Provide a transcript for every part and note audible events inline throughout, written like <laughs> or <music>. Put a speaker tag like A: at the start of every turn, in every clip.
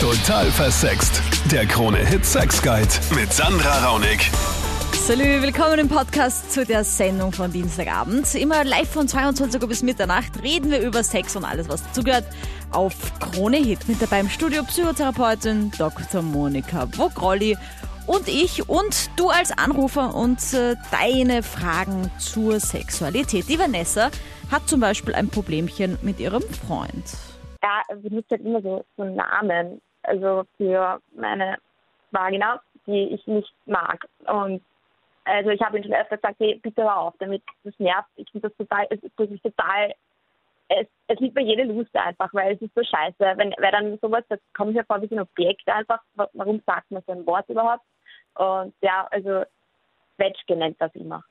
A: Total versext. Der Krone-Hit Sex Guide mit Sandra Raunig.
B: Salü, willkommen im Podcast zu der Sendung von Dienstagabend. Immer live von 22 Uhr bis Mitternacht reden wir über Sex und alles, was dazugehört. Auf Krone Hit mit dabei im Studio Psychotherapeutin Dr. Monika Wogrolli und ich und du als Anrufer und äh, deine Fragen zur Sexualität. Die Vanessa hat zum Beispiel ein Problemchen mit ihrem Freund.
C: Ja, benutzt halt immer so, so Namen, also für meine Vagina, die ich nicht mag. Und also ich habe ihn schon öfter gesagt, hey, bitte hör auf, damit das nervt. Ich finde das total, es ist wirklich total, es, es liegt bei jeder Lust einfach, weil es ist so scheiße. Wenn, weil dann sowas, das kommt mir vor wie so ein Objekt einfach. Warum sagt man so ein Wort überhaupt? Und ja, also Zwetschge nennt das immer.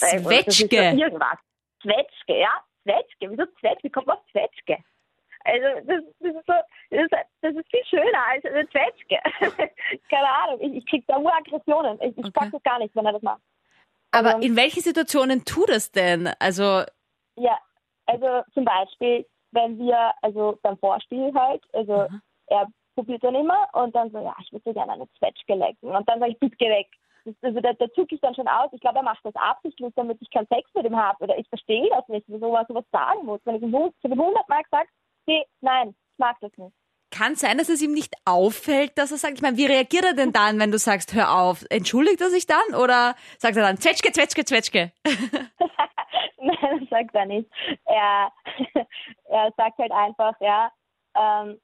C: Weil- oder das ist
B: Zwetschge?
C: Irgendwas. Zwetschge, ja, Zwetschge. Wieso Zwetschge? Wie kommt man auf Zwetschge? Also das, das ist so, das ist, das ist viel schöner als eine Zwetschge. Keine Ahnung, ich, ich krieg da nur Aggressionen. Ich, ich
B: Okay.
C: pack das gar nicht, wenn er das macht.
B: Aber
C: Also-
B: in welchen Situationen tut das denn? Also,
C: Ja, also zum Beispiel, wenn wir, also beim Vorspiel halt, also
B: Aha.
C: er probiert dann immer und dann so, ja, ich würde so gerne eine Zwetschge lecken. Und dann sage ich, bitte geh weg. Das, also da, da zucke ich dann schon aus. Ich glaube, er macht das absichtlich, damit ich keinen Sex mit ihm habe. Oder ich verstehe das nicht, wieso man sowas sagen muss. Wenn ich ihm habe ihm hundertmal gesagt, nee, nein, ich mag das nicht.
B: kann sein, dass es ihm nicht auffällt, dass er sagt, ich meine, wie reagiert er denn dann, wenn du sagst, hör auf? Entschuldigt er sich dann oder sagt er dann, Zwetschge, Zwetschge, Zwetschge? <laughs>
C: Nein, das sagt er nicht. Er, <laughs> er sagt halt einfach, ja, ähm,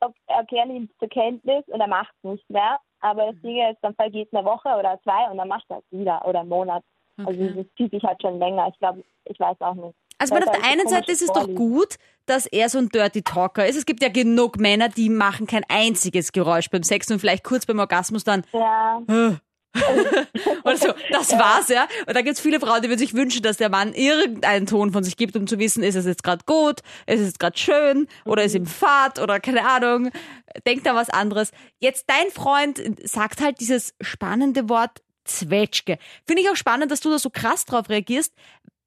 C: okay, er nimmt zur Kenntnis und er macht es nicht mehr. Aber das Ding ist, dann vergeht eine Woche oder zwei und dann macht er es wieder oder einen Monat. Also
B: Okay.
C: das zieht sich halt schon länger. Ich glaube, ich weiß auch nicht.
B: Also ich meine,
C: Weil
B: auf der einen Seite ist es doch gut, dass er so ein Dirty Talker ist. Es gibt ja genug Männer, die machen kein einziges Geräusch beim Sex und vielleicht kurz beim Orgasmus dann
C: Ja, <laughs>
B: oder so, das war's, ja. Und da gibt's viele Frauen, die würden sich wünschen, dass der Mann irgendeinen Ton von sich gibt, um zu wissen, ist es jetzt gerade gut, ist es gerade schön oder ist ihm fad oder keine Ahnung, denkt da was anderes. Jetzt dein Freund sagt halt dieses spannende Wort Zwetschge. Finde ich auch spannend, dass du da so krass drauf reagierst,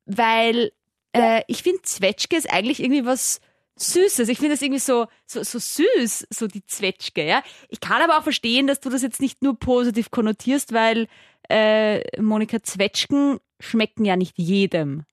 B: weil äh, ich finde Zwetschge ist eigentlich irgendwie was Süßes. Ich finde das irgendwie so, so, so süß, so die Zwetschge, ja. Ich kann aber auch verstehen, dass du das jetzt nicht nur positiv konnotierst, weil äh, Monika Zwetschgen schmecken ja nicht jedem.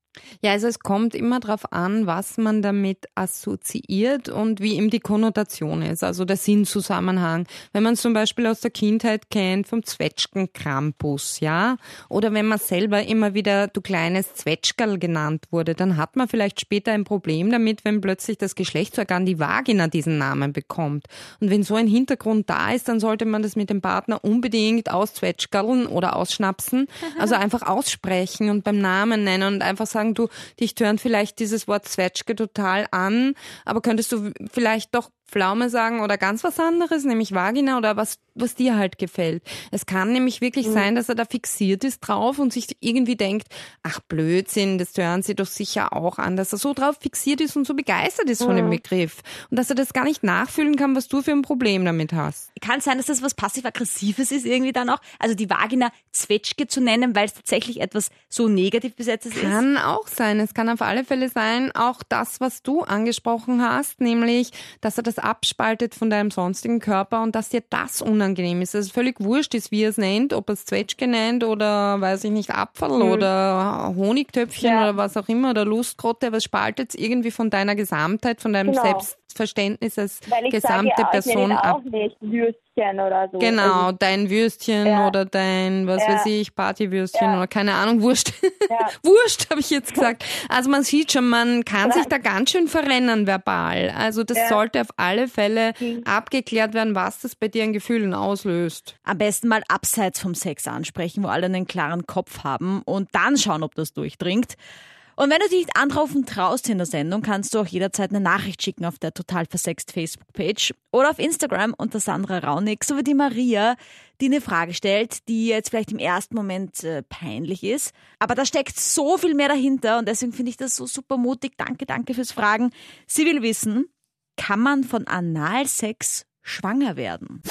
D: Ja, also es kommt immer darauf an, was man damit assoziiert und wie eben die Konnotation ist, also der Sinnzusammenhang. Wenn man zum Beispiel aus der Kindheit kennt vom Zwetschgen Krampus, ja, oder wenn man selber immer wieder du kleines Zwetschgerl genannt wurde, dann hat man vielleicht später ein Problem damit, wenn plötzlich das Geschlechtsorgan die Vagina diesen Namen bekommt. Und wenn so ein Hintergrund da ist, dann sollte man das mit dem Partner unbedingt auszwetschgerln oder ausschnapsen, also <laughs> einfach aussprechen und beim Namen nennen und einfach sagen, du, dich tönt vielleicht dieses Wort Zwetschge total an, aber könntest du vielleicht doch Pflaume sagen oder ganz was anderes, nämlich Vagina oder was, was dir halt gefällt. Es kann nämlich wirklich sein, dass er da fixiert ist drauf und sich irgendwie denkt, ach Blödsinn, das hören sie doch sicher auch an, dass er so drauf fixiert ist und so begeistert ist von dem Begriff und dass er das gar nicht nachfühlen kann, was du für ein Problem damit hast.
B: Kann sein, dass das was passiv-aggressives ist irgendwie dann auch. Also die Vagina Zwetschge zu nennen, weil es tatsächlich etwas so negativ besetztes ist.
D: Kann auch sein. Es kann auf alle Fälle sein, auch das, was du angesprochen hast, nämlich, dass er das abspaltet von deinem sonstigen Körper und dass dir das unangenehm ist. Es ist völlig wurscht ist, wie er es nennt, ob er es Zwetschge nennt oder, weiß ich nicht, Apfel oder Honigtöpfchen
C: Ja.
D: oder was auch immer oder Lustgrotte, aber es spaltet es irgendwie von deiner Gesamtheit, von deinem
C: Genau.
D: Selbstverständnis als
C: ich
D: gesamte
C: sage, ich
D: Person
C: ihn
D: ab.
C: auch nicht Würstchen oder so.
D: Genau,
C: Also,
D: dein Würstchen
C: Ja.
D: oder dein, was
C: Ja.
D: weiß ich, Partywürstchen
C: Ja.
D: oder keine Ahnung, Wurscht.
C: Ja. <laughs>
D: Wurscht, habe ich jetzt gesagt. Also man sieht schon, man kann sich da ganz schön verrennen verbal. Also das
C: Ja.
D: sollte auf alle Fälle
C: Mhm.
D: abgeklärt werden, was das bei dir an Gefühlen auslöst.
B: Am besten mal abseits vom Sex ansprechen, wo alle einen klaren Kopf haben und dann schauen, ob das durchdringt. Und wenn du dich nicht anrufen traust in der Sendung, kannst du auch jederzeit eine Nachricht schicken auf der Total Versext Facebook-Page oder auf Instagram unter Sandra Raunig, so wie die Maria, die eine Frage stellt, die jetzt vielleicht im ersten Moment äh, peinlich ist. Aber da steckt so viel mehr dahinter und deswegen finde ich das so super mutig. Danke, danke fürs Fragen. Sie will wissen, kann man von Analsex schwanger werden?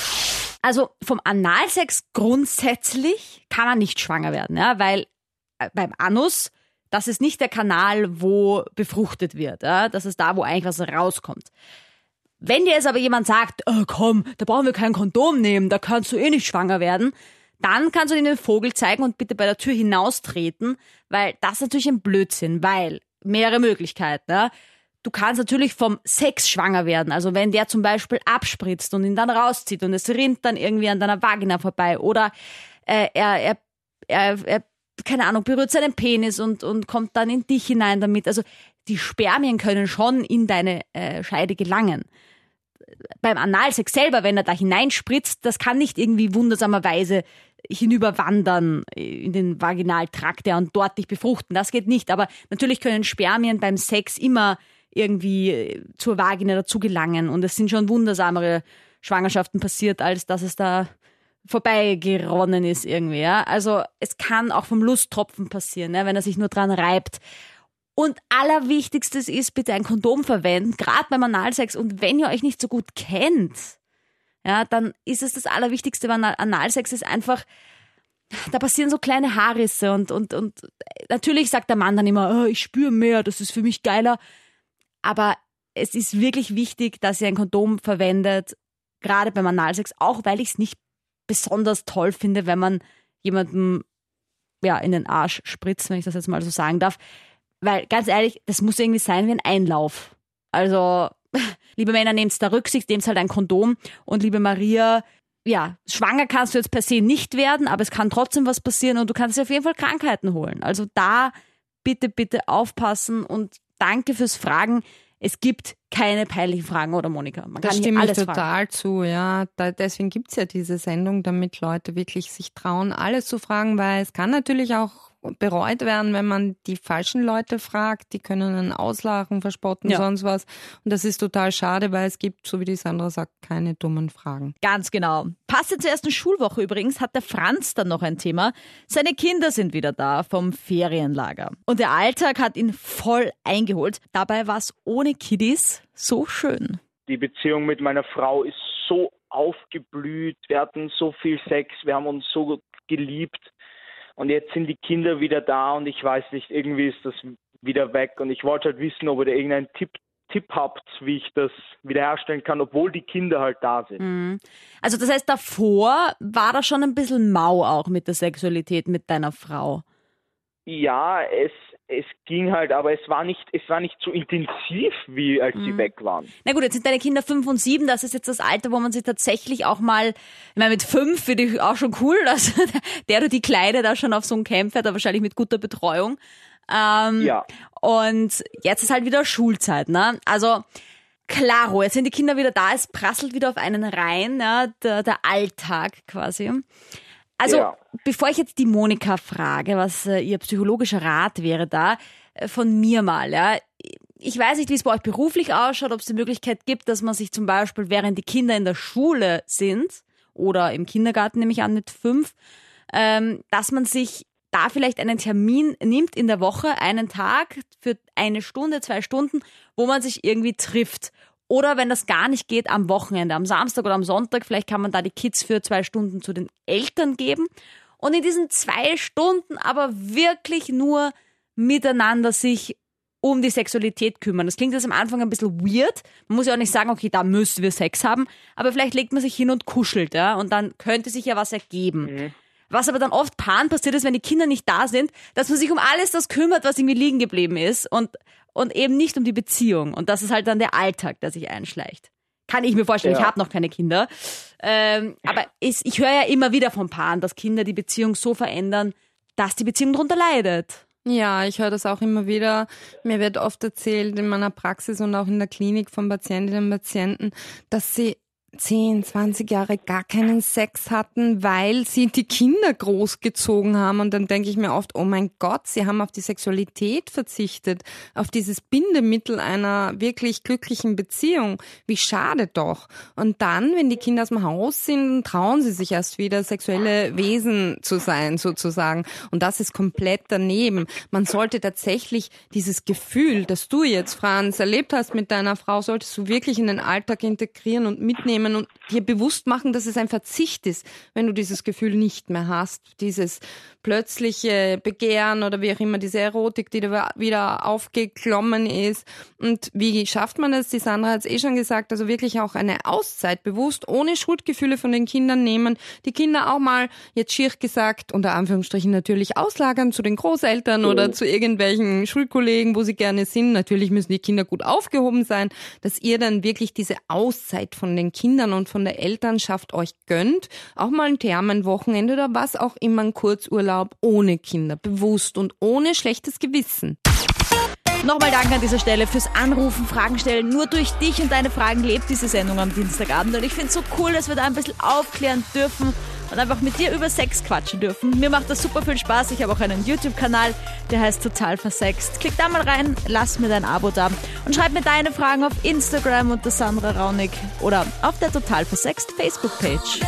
B: Also vom Analsex grundsätzlich kann man nicht schwanger werden, ja, weil äh, beim Anus, das ist nicht der Kanal, wo befruchtet wird. Ja, das ist da, wo eigentlich was rauskommt. Wenn dir jetzt aber jemand sagt, oh, komm, da brauchen wir kein Kondom nehmen, da kannst du eh nicht schwanger werden, dann kannst du ihnen den Vogel zeigen und bitte bei der Tür hinaustreten, weil das ist natürlich ein Blödsinn, weil mehrere Möglichkeiten. Ja? Du kannst natürlich vom Sex schwanger werden. Also wenn der zum Beispiel abspritzt und ihn dann rauszieht und es rinnt dann irgendwie an deiner Vagina vorbei oder äh, er, er, er, er, keine Ahnung, berührt seinen Penis und, und kommt dann in dich hinein damit. Also die Spermien können schon in deine äh, Scheide gelangen. Beim Analsex selber, wenn er da hineinspritzt, das kann nicht irgendwie wundersamerweise hinüberwandern in den Vaginaltrakt ja, und dort dich befruchten. Das geht nicht. Aber natürlich können Spermien beim Sex immer irgendwie zur Vagina dazu gelangen. Und es sind schon wundersamere Schwangerschaften passiert, als dass es da vorbeigeronnen ist irgendwie. Ja? Also es kann auch vom Lusttropfen passieren, ja, wenn er sich nur dran reibt. Und allerwichtigstes ist, bitte ein Kondom verwenden, gerade beim Analsex. Und wenn ihr euch nicht so gut kennt, ja, dann ist es das Allerwichtigste beim Analsex ist einfach, da passieren so kleine Haarrisse und, und, und natürlich sagt der Mann dann immer, oh, ich spüre mehr, das ist für mich geiler. Aber es ist wirklich wichtig, dass ihr ein Kondom verwendet, gerade beim Analsex, auch weil ich es nicht besonders toll finde, wenn man jemandem ja, in den Arsch spritzt, wenn ich das jetzt mal so sagen darf. Weil ganz ehrlich, das muss irgendwie sein wie ein Einlauf. Also, <laughs> liebe Männer, nehmt da Rücksicht, nehmt halt ein Kondom. Und liebe Maria, ja, schwanger kannst du jetzt per se nicht werden, aber es kann trotzdem was passieren und du kannst dir auf jeden Fall Krankheiten holen. Also da bitte, bitte aufpassen und danke fürs Fragen es gibt keine peinlichen Fragen, oder Monika?
D: Man das stimme ich total fragen. zu, ja. Da, deswegen gibt's ja diese Sendung, damit Leute wirklich sich trauen, alles zu fragen, weil es kann natürlich auch bereut werden, wenn man die falschen Leute fragt. Die können einen auslachen, verspotten, ja. sonst was. Und das ist total schade, weil es gibt, so wie die Sandra sagt, keine dummen Fragen.
B: Ganz genau. Passend zur ersten Schulwoche übrigens hat der Franz dann noch ein Thema. Seine Kinder sind wieder da vom Ferienlager. Und der Alltag hat ihn voll eingeholt. Dabei war es ohne Kiddies so schön.
E: Die Beziehung mit meiner Frau ist so aufgeblüht. Wir hatten so viel Sex. Wir haben uns so geliebt. Und jetzt sind die Kinder wieder da und ich weiß nicht, irgendwie ist das wieder weg. Und ich wollte halt wissen, ob ihr da irgendeinen Tipp, Tipp habt, wie ich das wiederherstellen kann, obwohl die Kinder halt da sind. Mhm.
B: Also das heißt, davor war da schon ein bisschen mau auch mit der Sexualität mit deiner Frau.
E: Ja, es es ging halt, aber es war nicht, es war nicht so intensiv, wie als mhm. sie weg waren.
B: Na gut, jetzt sind deine Kinder fünf und sieben, das ist jetzt das Alter, wo man sich tatsächlich auch mal, ich meine, mit fünf finde ich auch schon cool, <laughs> dass der oder die Kleine da schon auf so ein Camp fährt, aber wahrscheinlich mit guter Betreuung. Ähm, ja. Und jetzt ist halt wieder Schulzeit, ne? Also, klaro, jetzt sind die Kinder wieder da, es prasselt wieder auf einen rein, ne? der, der Alltag quasi. Also, ja. bevor ich jetzt die Monika frage, was äh, ihr psychologischer Rat wäre da, äh, von mir mal, ja. Ich weiß nicht, wie es bei euch beruflich ausschaut, ob es die Möglichkeit gibt, dass man sich zum Beispiel, während die Kinder in der Schule sind oder im Kindergarten, nehme ich an, mit fünf, ähm, dass man sich da vielleicht einen Termin nimmt in der Woche, einen Tag für eine Stunde, zwei Stunden, wo man sich irgendwie trifft oder wenn das gar nicht geht, am Wochenende, am Samstag oder am Sonntag, vielleicht kann man da die Kids für zwei Stunden zu den Eltern geben. Und in diesen zwei Stunden aber wirklich nur miteinander sich um die Sexualität kümmern. Das klingt jetzt am Anfang ein bisschen weird. Man muss ja auch nicht sagen, okay, da müssen wir Sex haben, aber vielleicht legt man sich hin und kuschelt, ja, und dann könnte sich ja was ergeben. Mhm. Was aber dann oft Paaren passiert ist, wenn die Kinder nicht da sind, dass man sich um alles das kümmert, was irgendwie liegen geblieben ist und, und eben nicht um die Beziehung. Und das ist halt dann der Alltag, der sich einschleicht. Kann ich mir vorstellen, ja. ich habe noch keine Kinder. Ähm, aber ist, ich höre ja immer wieder von Paaren, dass Kinder die Beziehung so verändern, dass die Beziehung darunter leidet.
D: Ja, ich höre das auch immer wieder. Mir wird oft erzählt in meiner Praxis und auch in der Klinik von Patientinnen und Patienten, dass sie 10, 20 Jahre gar keinen Sex hatten, weil sie die Kinder großgezogen haben. Und dann denke ich mir oft, oh mein Gott, sie haben auf die Sexualität verzichtet, auf dieses Bindemittel einer wirklich glücklichen Beziehung. Wie schade doch. Und dann, wenn die Kinder aus dem Haus sind, trauen sie sich erst wieder, sexuelle Wesen zu sein, sozusagen. Und das ist komplett daneben. Man sollte tatsächlich dieses Gefühl, das du jetzt, Franz, erlebt hast mit deiner Frau, solltest du wirklich in den Alltag integrieren und mitnehmen nehmen und dir bewusst machen, dass es ein Verzicht ist, wenn du dieses Gefühl nicht mehr hast. Dieses plötzliche Begehren oder wie auch immer, diese Erotik, die da wieder aufgeklommen ist. Und wie schafft man das? Die Sandra hat es eh schon gesagt, also wirklich auch eine Auszeit bewusst, ohne Schuldgefühle von den Kindern nehmen. Die Kinder auch mal, jetzt schier gesagt, unter Anführungsstrichen natürlich auslagern zu den Großeltern oder zu irgendwelchen Schulkollegen, wo sie gerne sind. Natürlich müssen die Kinder gut aufgehoben sein, dass ihr dann wirklich diese Auszeit von den Kindern und von der Elternschaft euch gönnt. Auch mal ein Thermenwochenende oder was auch immer, ein Kurzurlaub Urlaub ohne Kinder, bewusst und ohne schlechtes Gewissen.
B: Nochmal Dank an dieser Stelle fürs Anrufen, Fragen stellen. Nur durch dich und deine Fragen lebt diese Sendung am Dienstagabend. Und ich finde es so cool, dass wir da ein bisschen aufklären dürfen und einfach mit dir über Sex quatschen dürfen. Mir macht das super viel Spaß. Ich habe auch einen YouTube-Kanal, der heißt Total Versext. Klick da mal rein, lass mir dein Abo da und schreib mir deine Fragen auf Instagram unter Sandra Raunig oder auf der Total Versext Facebook-Page.